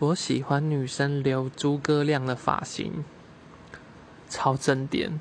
我喜欢女生留诸葛亮的发型超正点。